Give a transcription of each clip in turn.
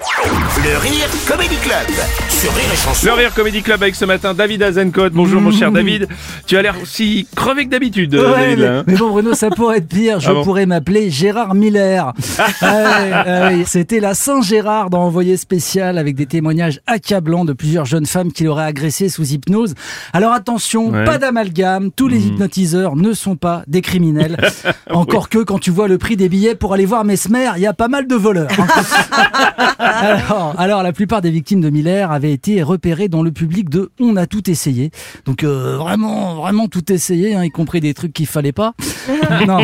Le Rire Comedy Club sur Rire et Chanson. Le Rire Comedy Club avec ce matin David Azencote. Bonjour mon cher David. Tu as l'air aussi crevé que d'habitude, euh, Ouais, David. mais, hein. mais bon Bruno, ça pourrait être pire. Je Ah bon pourrais m'appeler Gérard Miller. Ah ouais, ah. C'était la Saint-Gérard dans Envoyé spécial avec des témoignages accablants de plusieurs jeunes femmes qui l'auraient agressé sous hypnose. Alors attention, Ouais. pas d'amalgame. Tous les hypnotiseurs ne sont pas des criminels. Encore que quand tu vois le prix des billets pour aller voir Mesmer, il y a pas mal de voleurs. hein. alors, alors, la plupart des victimes de Miller avaient été repérées dans le public de On a tout essayé. Donc euh, vraiment, vraiment tout essayé, hein, y compris des trucs qu'il fallait pas. non.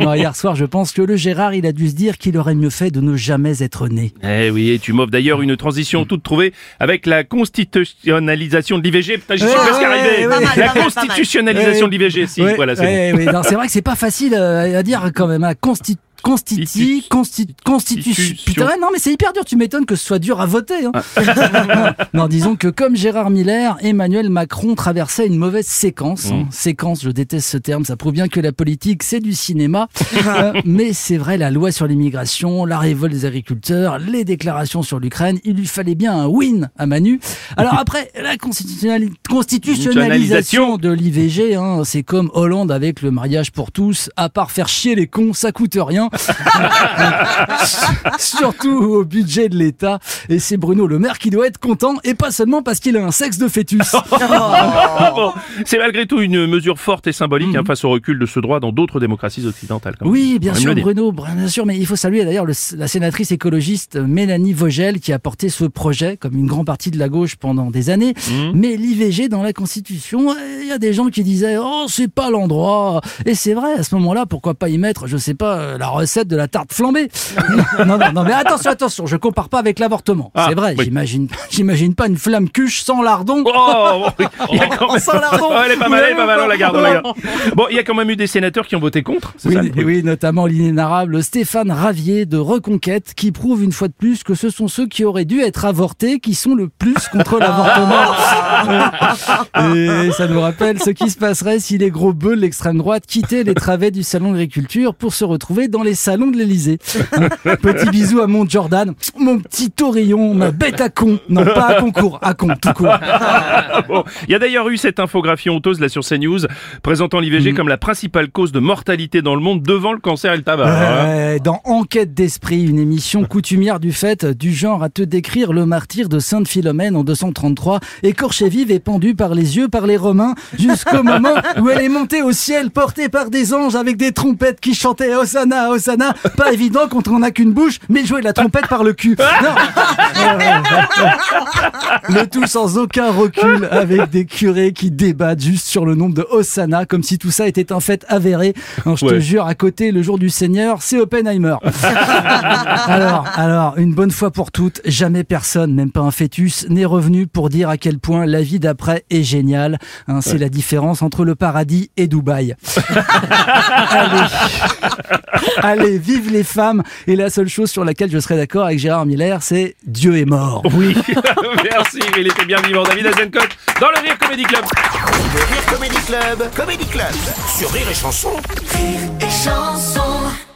non, hier soir, je pense que le Gérard, il a dû se dire qu'il aurait mieux fait de ne jamais être né. Eh oui, et tu m'offres d'ailleurs une transition toute trouvée avec la constitutionnalisation de l'IVG. Putain, j'y suis Ouais, presque ouais, arrivé. ouais, ouais. La constitutionnalisation de l'IVG, si, Ouais, voilà, c'est ouais, ouais, non, c'est vrai que c'est pas facile euh, à dire quand même. À consti Constiti, consti- constitution. Constitution. Putain, ouais, non, mais c'est hyper dur. Tu m'étonnes que ce soit dur à voter. hein. Ah. non, disons que comme Gérard Miller, Emmanuel Macron traversait une mauvaise séquence. hein. Mm. Séquence, je déteste ce terme. Ça prouve bien que la politique, c'est du cinéma. Euh, mais c'est vrai, la loi sur l'immigration, la révolte des agriculteurs, les déclarations sur l'Ukraine, il lui fallait bien un win à Manu. Alors après, la constitutionnali- constitutionnalisation de l'IVG, hein, c'est comme Hollande avec le mariage pour tous. À part faire chier les cons, ça coûte rien. Surtout au budget de l'État. Et c'est Bruno Le Maire qui doit être content, et pas seulement parce qu'il a un sexe de fœtus. Ah bon, c'est malgré tout une mesure forte et symbolique hein, face au recul de ce droit dans d'autres démocraties occidentales. quand même. Oui, bien sûr. Bruno, bien sûr, mais il faut saluer d'ailleurs le- la sénatrice écologiste Mélanie Vogel qui a porté ce projet, comme une grande partie de la gauche pendant des années. Mhm. Mais l'IVG dans la Constitution, il y a des gens qui disaient oh c'est pas l'endroit. Et c'est vrai, à ce moment-là, pourquoi pas y mettre, je sais pas, la recette de la tarte flambée. non, non, non, mais attention, attention, je compare pas avec l'avortement. Ah, c'est vrai, oui. j'imagine, j'imagine pas une flamme cuche sans lardon. Oh, bon, il y a quand même... Sans lardon. Oh, elle est pas mal, elle est pas mal, on la garde, on la garde. Ouais. Bon, il y a quand même eu des sénateurs qui ont voté contre. Oui, ça, oui, notamment l'inénarrable Stéphane Ravier de Reconquête, qui prouve une fois de plus que ce sont ceux qui auraient dû être avortés qui sont le plus contre l'avortement. Et ça nous rappelle ce qui se passerait si les gros bœufs de l'extrême droite quittaient les travées du salon d'agriculture pour se retrouver dans les salons de l'Elysée. Petit bisou à mon Jordan, mon petit taurillon, ma bête à con. Non, pas à concours, à con, tout court. Bon, il y a d'ailleurs eu cette infographie honteuse là sur CNews présentant Mm. l'IVG comme la principale cause de mortalité dans le monde devant le cancer et le tabac. Ouais, dans Enquête d'esprit, une émission coutumière du fait, du genre à te décrire le martyr de Sainte Philomène en 233, écorchée vive et pendue par les yeux par les Romains, jusqu'au moment où elle est montée au ciel, portée par des anges avec des trompettes qui chantaient Hosanna, Hosanna. Pas évident quand on n'a qu'une bouche, mais jouer de la trompette par le cul. Non. Le tout sans aucun recul, avec des curés qui débattent juste sur le nombre de Hosanna, comme si tout ça était un fait avéré. Alors, je te jure, à côté, le jour du Seigneur, c'est Oppenheimer. alors, alors, une bonne fois pour toutes, jamais personne, même pas un fœtus, n'est revenu pour dire à quel point la vie d'après est géniale. Hein, c'est la différence entre le paradis et Dubaï. Allez. Allez, vive les femmes. Et la seule chose sur laquelle je serais d'accord avec Gérard Miller, c'est Dieu est mort. Oui, merci, il était bien vivant David Azencote dans le Rire Comedy Club. Le Rire Comedy Club, Comedy Club sur Rire et Chanson. Rire et chanson